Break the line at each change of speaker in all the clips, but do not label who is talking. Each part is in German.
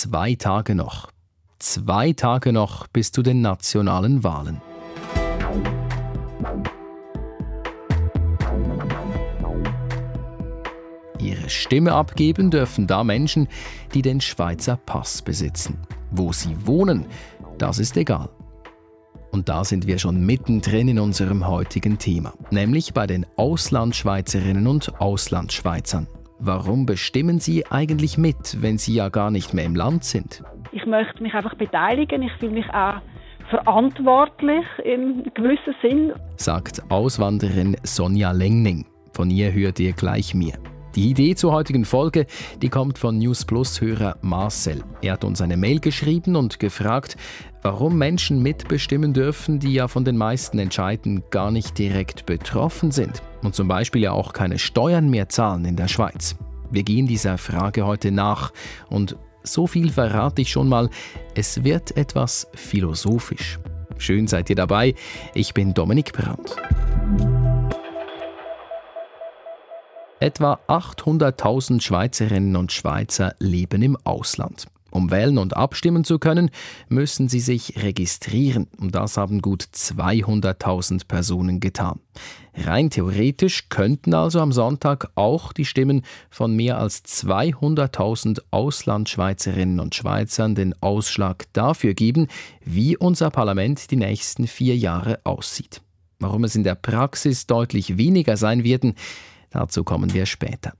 zwei Tage noch. Zwei Tage noch bis zu den nationalen Wahlen. Ihre Stimme abgeben dürfen da Menschen, die den Schweizer Pass besitzen. Wo sie wohnen, das ist egal. Und da sind wir schon mittendrin in unserem heutigen Thema, nämlich bei den Auslandschweizerinnen und Auslandschweizern. Warum bestimmen Sie eigentlich mit, wenn Sie ja gar nicht mehr im Land sind?
Ich möchte mich einfach beteiligen. Ich fühle mich auch verantwortlich im gewissen Sinn.
Sagt Auswanderin Sonja Lengning. Von ihr hört ihr gleich mehr. Die Idee zur heutigen Folge, die kommt von News Plus Hörer Marcel. Er hat uns eine Mail geschrieben und gefragt, warum Menschen mitbestimmen dürfen, die ja von den meisten Entscheiden gar nicht direkt betroffen sind und zum Beispiel ja auch keine Steuern mehr zahlen in der Schweiz. Wir gehen dieser Frage heute nach und so viel verrate ich schon mal, es wird etwas philosophisch. Schön seid ihr dabei, ich bin Dominik Brandt. Etwa 800.000 Schweizerinnen und Schweizer leben im Ausland. Um wählen und abstimmen zu können, müssen sie sich registrieren. Und das haben gut 200.000 Personen getan. Rein theoretisch könnten also am Sonntag auch die Stimmen von mehr als 200.000 Auslandschweizerinnen und Schweizern den Ausschlag dafür geben, wie unser Parlament die nächsten vier Jahre aussieht. Warum es in der Praxis deutlich weniger sein werden, dazu kommen wir später.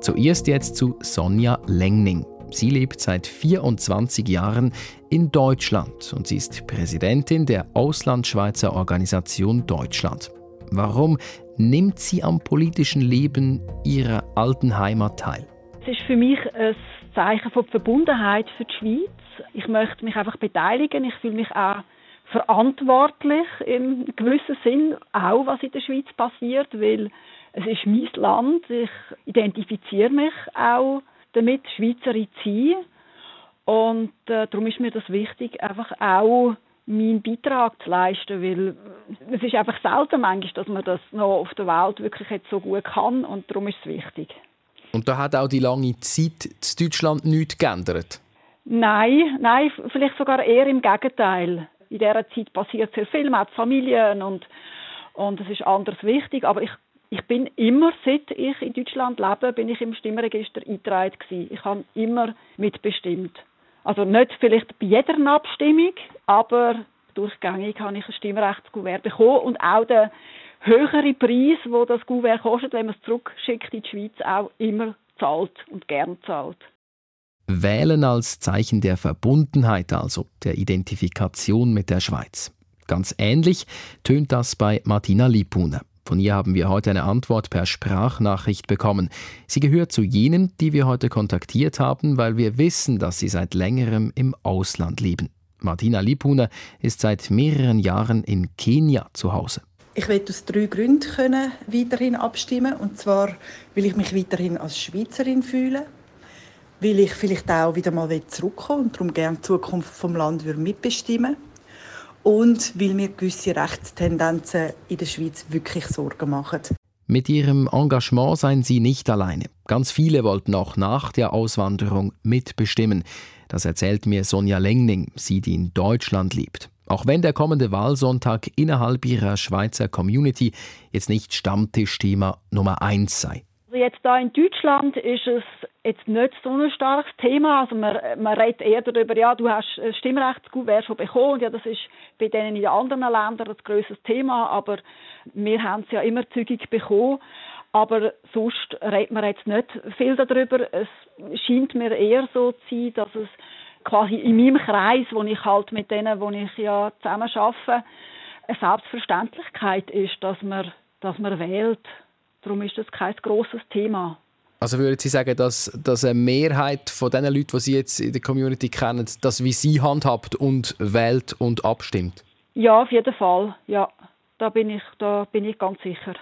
Zuerst jetzt zu Sonja Lengning. Sie lebt seit 24 Jahren in Deutschland und sie ist Präsidentin der Auslandschweizer Organisation Deutschland. Warum nimmt sie am politischen Leben ihrer alten Heimat teil?
Es ist für mich ein Zeichen von Verbundenheit für die Schweiz. Ich möchte mich einfach beteiligen. Ich fühle mich auch verantwortlich im gewissen Sinn, auch was in der Schweiz passiert, weil es ist mein Land. Ich identifiziere mich auch damit, Schweizerin zu sein. Und äh, darum ist mir das wichtig, einfach auch meinen Beitrag zu leisten, weil es ist einfach selten manchmal, dass man das noch auf der Welt wirklich jetzt so gut kann und darum ist es wichtig.
Und da hat auch die lange Zeit in Deutschland nichts geändert?
Nein, nein, vielleicht sogar eher im Gegenteil. In dieser Zeit passiert sehr viel, man hat Familien und, und es ist anders wichtig, aber ich ich bin immer, seit ich in Deutschland lebe, bin ich im Stimmregister eingetragen gewesen. Ich habe immer mitbestimmt. Also nicht vielleicht bei jeder Abstimmung, aber durchgängig habe ich ein Stimmrechtsgouvert bekommen und auch der höhere Preis, wo das Gouvert kostet, wenn man es zurückschickt in die Schweiz, auch immer zahlt und gern zahlt.
Wählen als Zeichen der Verbundenheit, also der Identifikation mit der Schweiz. Ganz ähnlich tönt das bei Martina Lipuner. Von ihr haben wir heute eine Antwort per Sprachnachricht bekommen. Sie gehört zu jenen, die wir heute kontaktiert haben, weil wir wissen, dass sie seit längerem im Ausland leben. Martina Lipuner ist seit mehreren Jahren in Kenia zu Hause.
Ich werde aus drei Gründen können weiterhin abstimmen. Und zwar will ich mich weiterhin als Schweizerin fühlen, weil ich vielleicht auch wieder mal zurückkommen und darum gerne die Zukunft vom Land mitbestimmen und weil mir gewisse Rechtstendenzen in der Schweiz wirklich Sorgen machen.
Mit ihrem Engagement seien sie nicht alleine. Ganz viele wollten auch nach der Auswanderung mitbestimmen. Das erzählt mir Sonja Lengning, sie, die in Deutschland lebt. Auch wenn der kommende Wahlsonntag innerhalb ihrer Schweizer Community jetzt nicht Stammtischthema Nummer eins sei.
Also jetzt da in Deutschland ist es jetzt nicht so ein starkes Thema. Also man, man redet eher darüber, ja, du hast ein Stimmrechtsgouvert schon bekommen. Und ja, das ist bei denen in den anderen Ländern ein grosses Thema. Aber wir haben es ja immer zügig bekommen. Aber sonst redet man jetzt nicht viel darüber. Es scheint mir eher so zu sein, dass es quasi in meinem Kreis, wo ich halt mit denen, wo ich ja zusammen arbeite, eine Selbstverständlichkeit ist, dass man, dass man wählt. Darum ist das kein grosses Thema.
Also würden Sie sagen, dass, dass eine Mehrheit von den Leuten, die Sie jetzt in der Community kennen, das wie Sie handhabt und wählt und abstimmt?
Ja, auf jeden Fall. Ja, da bin ich, da bin ich ganz sicher.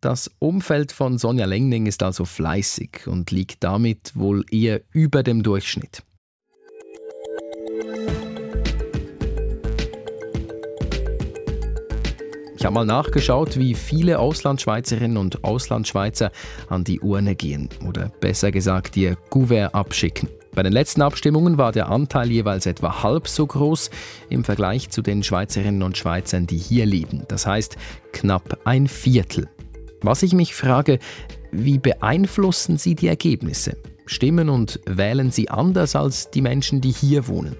Das Umfeld von Sonja Lengning ist also fleißig und liegt damit wohl eher über dem Durchschnitt. Ich habe mal nachgeschaut, wie viele Auslandschweizerinnen und Auslandschweizer an die Urne gehen oder besser gesagt ihr Gouvert abschicken. Bei den letzten Abstimmungen war der Anteil jeweils etwa halb so groß im Vergleich zu den Schweizerinnen und Schweizern, die hier leben. Das heißt knapp ein Viertel. Was ich mich frage, wie beeinflussen Sie die Ergebnisse? Stimmen und wählen Sie anders als die Menschen, die hier wohnen?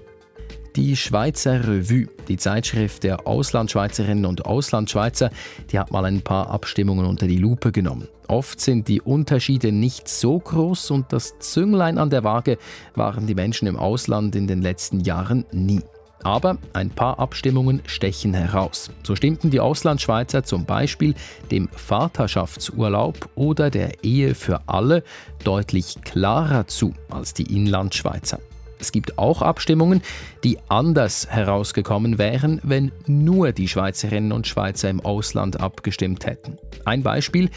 Die Schweizer Revue, die Zeitschrift der Auslandschweizerinnen und Auslandschweizer, die hat mal ein paar Abstimmungen unter die Lupe genommen. Oft sind die Unterschiede nicht so groß und das Zünglein an der Waage waren die Menschen im Ausland in den letzten Jahren nie. Aber ein paar Abstimmungen stechen heraus. So stimmten die Auslandschweizer zum Beispiel dem Vaterschaftsurlaub oder der Ehe für alle deutlich klarer zu als die Inlandschweizer. Es gibt auch Abstimmungen, die anders herausgekommen wären, wenn nur die Schweizerinnen und Schweizer im Ausland abgestimmt hätten. Ein Beispiel,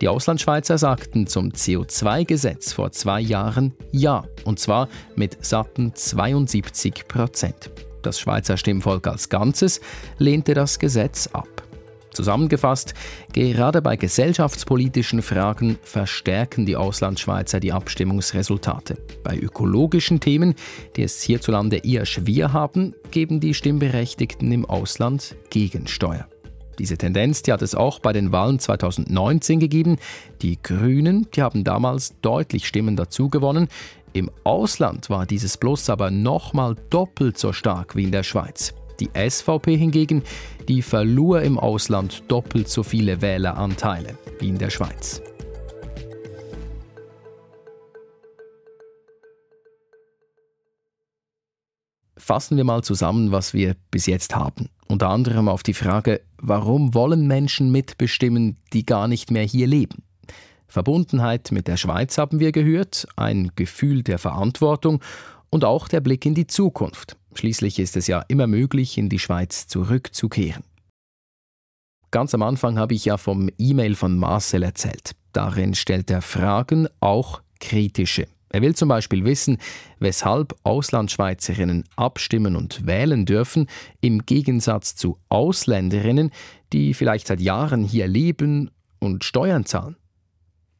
die Auslandschweizer sagten zum CO2-Gesetz vor zwei Jahren Ja, und zwar mit satten 72 Prozent. Das Schweizer Stimmvolk als Ganzes lehnte das Gesetz ab. Zusammengefasst, gerade bei gesellschaftspolitischen Fragen verstärken die Auslandschweizer die Abstimmungsresultate. Bei ökologischen Themen, die es hierzulande eher schwer haben, geben die Stimmberechtigten im Ausland Gegensteuer. Diese Tendenz die hat es auch bei den Wahlen 2019 gegeben. Die Grünen die haben damals deutlich Stimmen dazu gewonnen. Im Ausland war dieses Plus aber nochmal doppelt so stark wie in der Schweiz. Die SVP hingegen, die verlor im Ausland doppelt so viele Wähleranteile wie in der Schweiz. Fassen wir mal zusammen, was wir bis jetzt haben. Unter anderem auf die Frage, warum wollen Menschen mitbestimmen, die gar nicht mehr hier leben? Verbundenheit mit der Schweiz haben wir gehört, ein Gefühl der Verantwortung und auch der Blick in die Zukunft. Schließlich ist es ja immer möglich, in die Schweiz zurückzukehren. Ganz am Anfang habe ich ja vom E-Mail von Marcel erzählt. Darin stellt er Fragen, auch kritische. Er will zum Beispiel wissen, weshalb Auslandschweizerinnen abstimmen und wählen dürfen, im Gegensatz zu Ausländerinnen, die vielleicht seit Jahren hier leben und Steuern zahlen.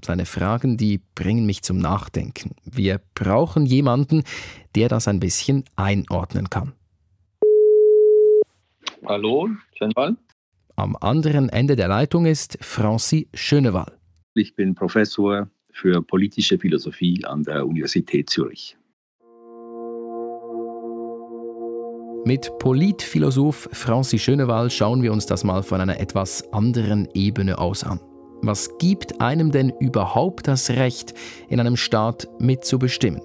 Seine Fragen, die bringen mich zum Nachdenken. Wir brauchen jemanden, der das ein bisschen einordnen kann.
Hallo, Schönwall.
Am anderen Ende der Leitung ist Francis Schönewall.
Ich bin Professor für politische Philosophie an der Universität Zürich.
Mit Politphilosoph Francis Schönewall schauen wir uns das mal von einer etwas anderen Ebene aus an. Was gibt einem denn überhaupt das Recht, in einem Staat mitzubestimmen?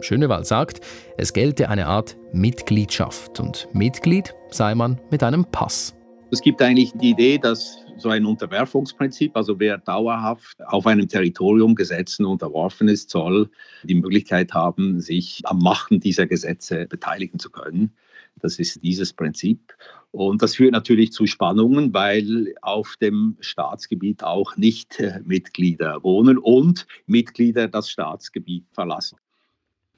Schönewald sagt, es gelte eine Art Mitgliedschaft und Mitglied sei man mit einem Pass.
Es gibt eigentlich die Idee, dass so ein Unterwerfungsprinzip, also wer dauerhaft auf einem Territorium Gesetzen unterworfen ist, soll die Möglichkeit haben, sich am Machen dieser Gesetze beteiligen zu können. Das ist dieses Prinzip. Und das führt natürlich zu Spannungen, weil auf dem Staatsgebiet auch nicht Mitglieder wohnen und Mitglieder das Staatsgebiet verlassen.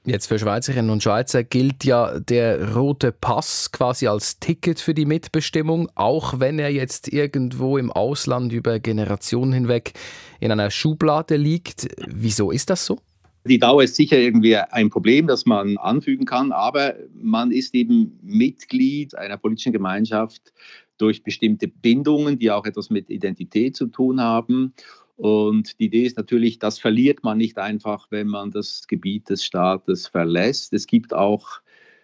Jetzt für Schweizerinnen und Schweizer gilt ja der rote Pass quasi als Ticket für die Mitbestimmung, auch wenn er jetzt irgendwo im Ausland über Generationen hinweg in einer Schublade liegt. Wieso ist das so?
Die Dauer ist sicher irgendwie ein Problem, das man anfügen kann, aber man ist eben Mitglied einer politischen Gemeinschaft durch bestimmte Bindungen, die auch etwas mit Identität zu tun haben. Und die Idee ist natürlich, das verliert man nicht einfach, wenn man das Gebiet des Staates verlässt. Es gibt auch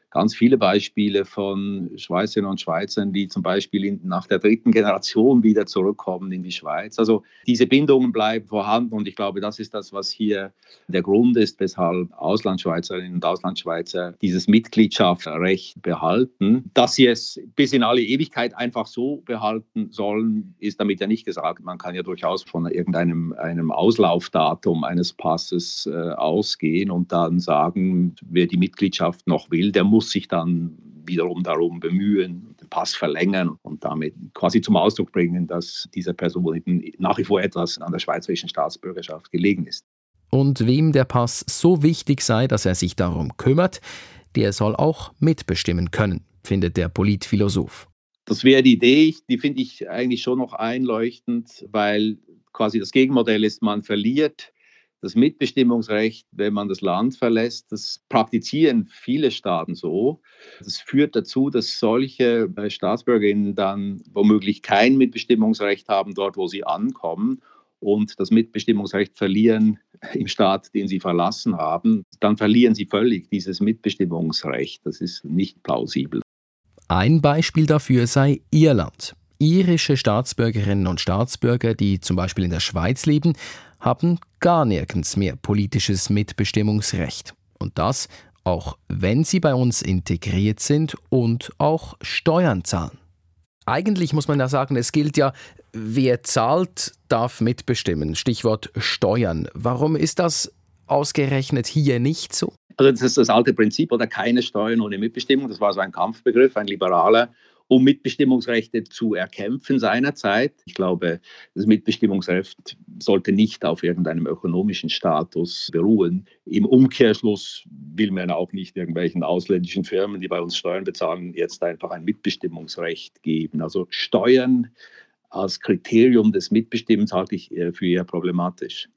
ganz viele Beispiele von Schweizerinnen und Schweizern, die zum Beispiel in, nach der dritten Generation wieder zurückkommen in die Schweiz. Also diese Bindungen bleiben vorhanden und ich glaube, das ist das, was hier der Grund ist, weshalb Auslandschweizerinnen und Auslandschweizer dieses Mitgliedschaftsrecht behalten. Dass sie es bis in alle Ewigkeit einfach so behalten sollen, ist damit ja nicht gesagt. Man kann ja durchaus von irgendeinem einem Auslaufdatum eines Passes äh, ausgehen und dann sagen, wer die Mitgliedschaft noch will, der muss muss sich dann wiederum darum bemühen, den Pass verlängern und damit quasi zum Ausdruck bringen, dass dieser Person nach wie vor etwas an der schweizerischen Staatsbürgerschaft gelegen ist.
Und wem der Pass so wichtig sei, dass er sich darum kümmert, der soll auch mitbestimmen können, findet der Politphilosoph.
Das wäre die Idee, die finde ich eigentlich schon noch einleuchtend, weil quasi das Gegenmodell ist, man verliert das Mitbestimmungsrecht, wenn man das Land verlässt. Das praktizieren viele Staaten so. Das führt dazu, dass solche äh, Staatsbürgerinnen dann womöglich kein Mitbestimmungsrecht haben dort, wo sie ankommen und das Mitbestimmungsrecht verlieren im Staat, den sie verlassen haben, dann verlieren sie völlig dieses Mitbestimmungsrecht. Das ist nicht plausibel.
Ein Beispiel dafür sei Irland. Irische Staatsbürgerinnen und Staatsbürger, die zum Beispiel in der Schweiz leben, haben gar nirgends mehr politisches Mitbestimmungsrecht. Und das auch wenn sie bei uns integriert sind und auch Steuern zahlen. Eigentlich muss man ja sagen, es gilt ja, wer zahlt, darf mitbestimmen. Stichwort Steuern. Warum ist das ausgerechnet hier nicht so?
Also das ist das alte Prinzip oder keine Steuern ohne Mitbestimmung. Das war so ein Kampfbegriff, ein liberaler, um Mitbestimmungsrechte zu erkämpfen seinerzeit. Ich glaube, das Mitbestimmungsrecht sollte nicht auf irgendeinem ökonomischen Status beruhen. Im Umkehrschluss will man auch nicht irgendwelchen ausländischen Firmen, die bei uns Steuern bezahlen, jetzt einfach ein Mitbestimmungsrecht geben. Also Steuern als Kriterium des Mitbestimmens halte ich äh, für eher problematisch.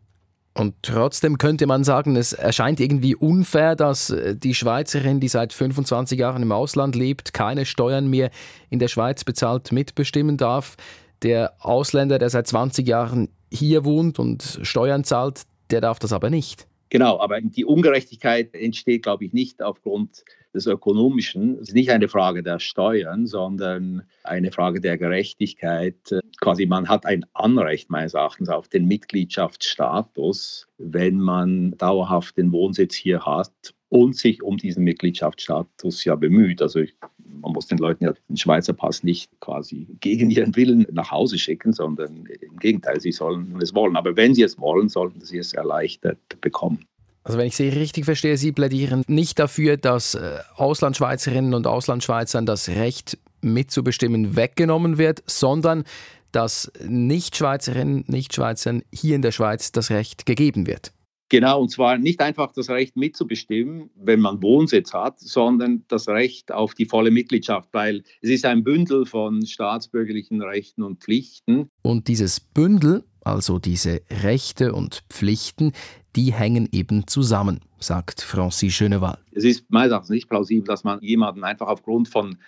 Und trotzdem könnte man sagen, es erscheint irgendwie unfair, dass äh, die Schweizerin, die seit 25 Jahren im Ausland lebt, keine Steuern mehr in der Schweiz bezahlt, mitbestimmen darf. Der Ausländer, der seit 20 Jahren hier wohnt und Steuern zahlt, der darf das aber nicht.
Genau, aber die Ungerechtigkeit entsteht, glaube ich, nicht aufgrund des Ökonomischen. Es ist nicht eine Frage der Steuern, sondern eine Frage der Gerechtigkeit. Quasi man hat ein Anrecht meines Erachtens auf den Mitgliedschaftsstatus, wenn man dauerhaft den Wohnsitz hier hat und sich um diesen Mitgliedschaftsstatus ja bemüht. Also ich, man muss den Leuten ja den Schweizer Pass nicht quasi gegen ihren Willen nach Hause schicken, sondern im Gegenteil, sie sollen es wollen. Aber wenn sie es wollen, sollten sie es erleichtert bekommen.
Also wenn ich Sie richtig verstehe, Sie plädieren nicht dafür, dass äh, Auslandschweizerinnen und Auslandschweizern das Recht mitzubestimmen weggenommen wird, sondern dass Nichtschweizerinnen, Nichtschweizern hier in der Schweiz das Recht gegeben wird.
Genau, und zwar nicht einfach das Recht mitzubestimmen, wenn man Wohnsitz hat, sondern das Recht auf die volle Mitgliedschaft, weil es ist ein Bündel von staatsbürgerlichen Rechten und Pflichten.
Und dieses Bündel, also diese Rechte und Pflichten, die hängen eben zusammen, sagt Francis Schöneval.
Es ist meines Erachtens nicht plausibel, dass man jemanden einfach aufgrund von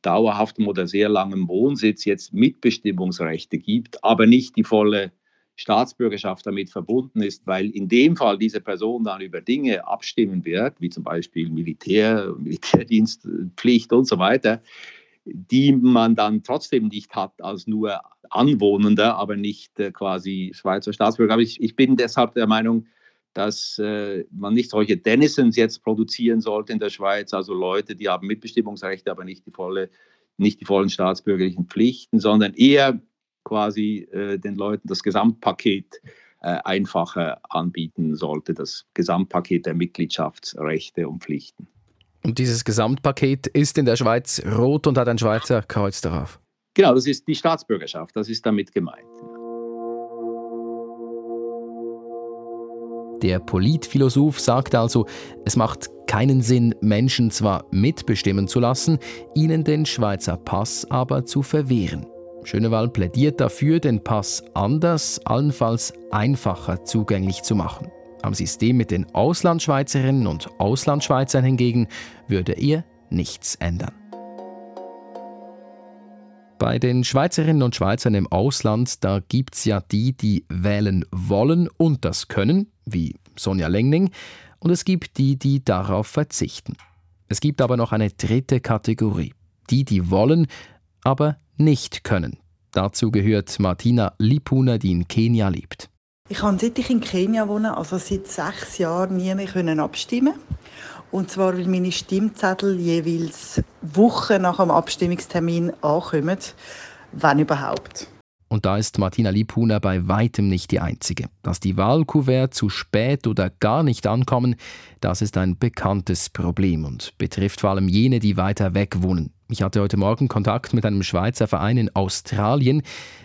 dauerhaftem oder sehr langem Wohnsitz jetzt Mitbestimmungsrechte gibt, aber nicht die volle Staatsbürgerschaft damit verbunden ist, weil in dem Fall diese Person dann über Dinge abstimmen wird, wie zum Beispiel Militär, Militärdienstpflicht und so weiter, die man dann trotzdem nicht hat als nur Anwohnender, aber nicht äh, quasi Schweizer Staatsbürger. Aber ich, ich bin deshalb der Meinung, dass äh, man nicht solche Dennisons jetzt produzieren sollte in der Schweiz, also Leute, die haben Mitbestimmungsrechte, aber nicht die, volle, nicht die vollen staatsbürgerlichen Pflichten, sondern eher quasi äh, den Leuten das Gesamtpaket äh, einfacher anbieten sollte, das Gesamtpaket der Mitgliedschaftsrechte und Pflichten.
Und dieses Gesamtpaket ist in der Schweiz rot und hat ein Schweizer Kreuz darauf.
Genau, das ist die Staatsbürgerschaft, das ist damit gemeint.
Der Politphilosoph sagt also, es macht keinen Sinn, Menschen zwar mitbestimmen zu lassen, ihnen den Schweizer Pass aber zu verwehren. Schönewahl plädiert dafür, den Pass anders, allenfalls einfacher zugänglich zu machen. Am System mit den Auslandschweizerinnen und Auslandschweizern hingegen würde er nichts ändern. Bei den Schweizerinnen und Schweizern im Ausland, da gibt es ja die, die wählen wollen und das können, wie Sonja Lengning, und es gibt die, die darauf verzichten. Es gibt aber noch eine dritte Kategorie. Die, die wollen, aber nicht können. Dazu gehört Martina Lipuna, die in Kenia lebt.
Ich kann seit ich in Kenia wohne, also seit sechs Jahren, nie mehr abstimmen. Und zwar, weil meine Stimmzettel jeweils Wochen nach dem Abstimmungstermin ankommen, wenn überhaupt.
Und da ist Martina Lipuna bei weitem nicht die Einzige. Dass die Wahlkuvert zu spät oder gar nicht ankommen, das ist ein bekanntes Problem und betrifft vor allem jene, die weiter weg wohnen. Ich hatte heute Morgen Kontakt mit einem Schweizer Verein in Australien.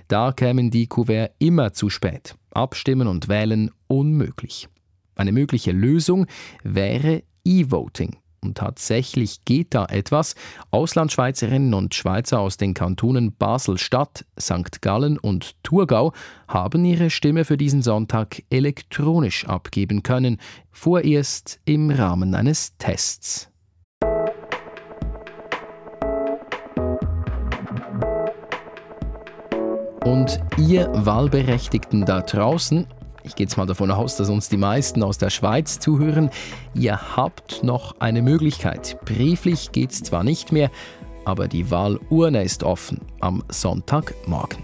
Da kämen die Kuvert immer zu spät. Abstimmen und wählen unmöglich. Eine mögliche Lösung wäre E-Voting. Und tatsächlich geht da etwas. Auslandschweizerinnen und Schweizer aus den Kantonen Basel-Stadt, St. Gallen und Thurgau haben ihre Stimme für diesen Sonntag elektronisch abgeben können, vorerst im Rahmen eines Tests. Und ihr Wahlberechtigten da draußen, ich gehe jetzt mal davon aus, dass uns die meisten aus der Schweiz zuhören, ihr habt noch eine Möglichkeit. Brieflich geht es zwar nicht mehr, aber die Wahlurne ist offen am Sonntagmorgen.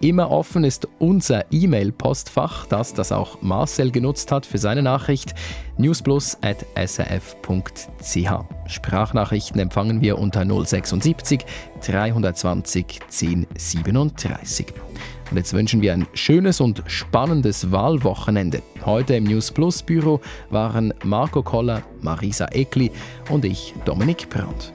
Immer offen ist unser E-Mail-Postfach, das das auch Marcel genutzt hat für seine Nachricht newsplus.srf.ch. Sprachnachrichten empfangen wir unter 076 320 1037. Und jetzt wünschen wir ein schönes und spannendes Wahlwochenende. Heute im News Plus Büro waren Marco Koller, Marisa Ekli und ich, Dominik Brandt.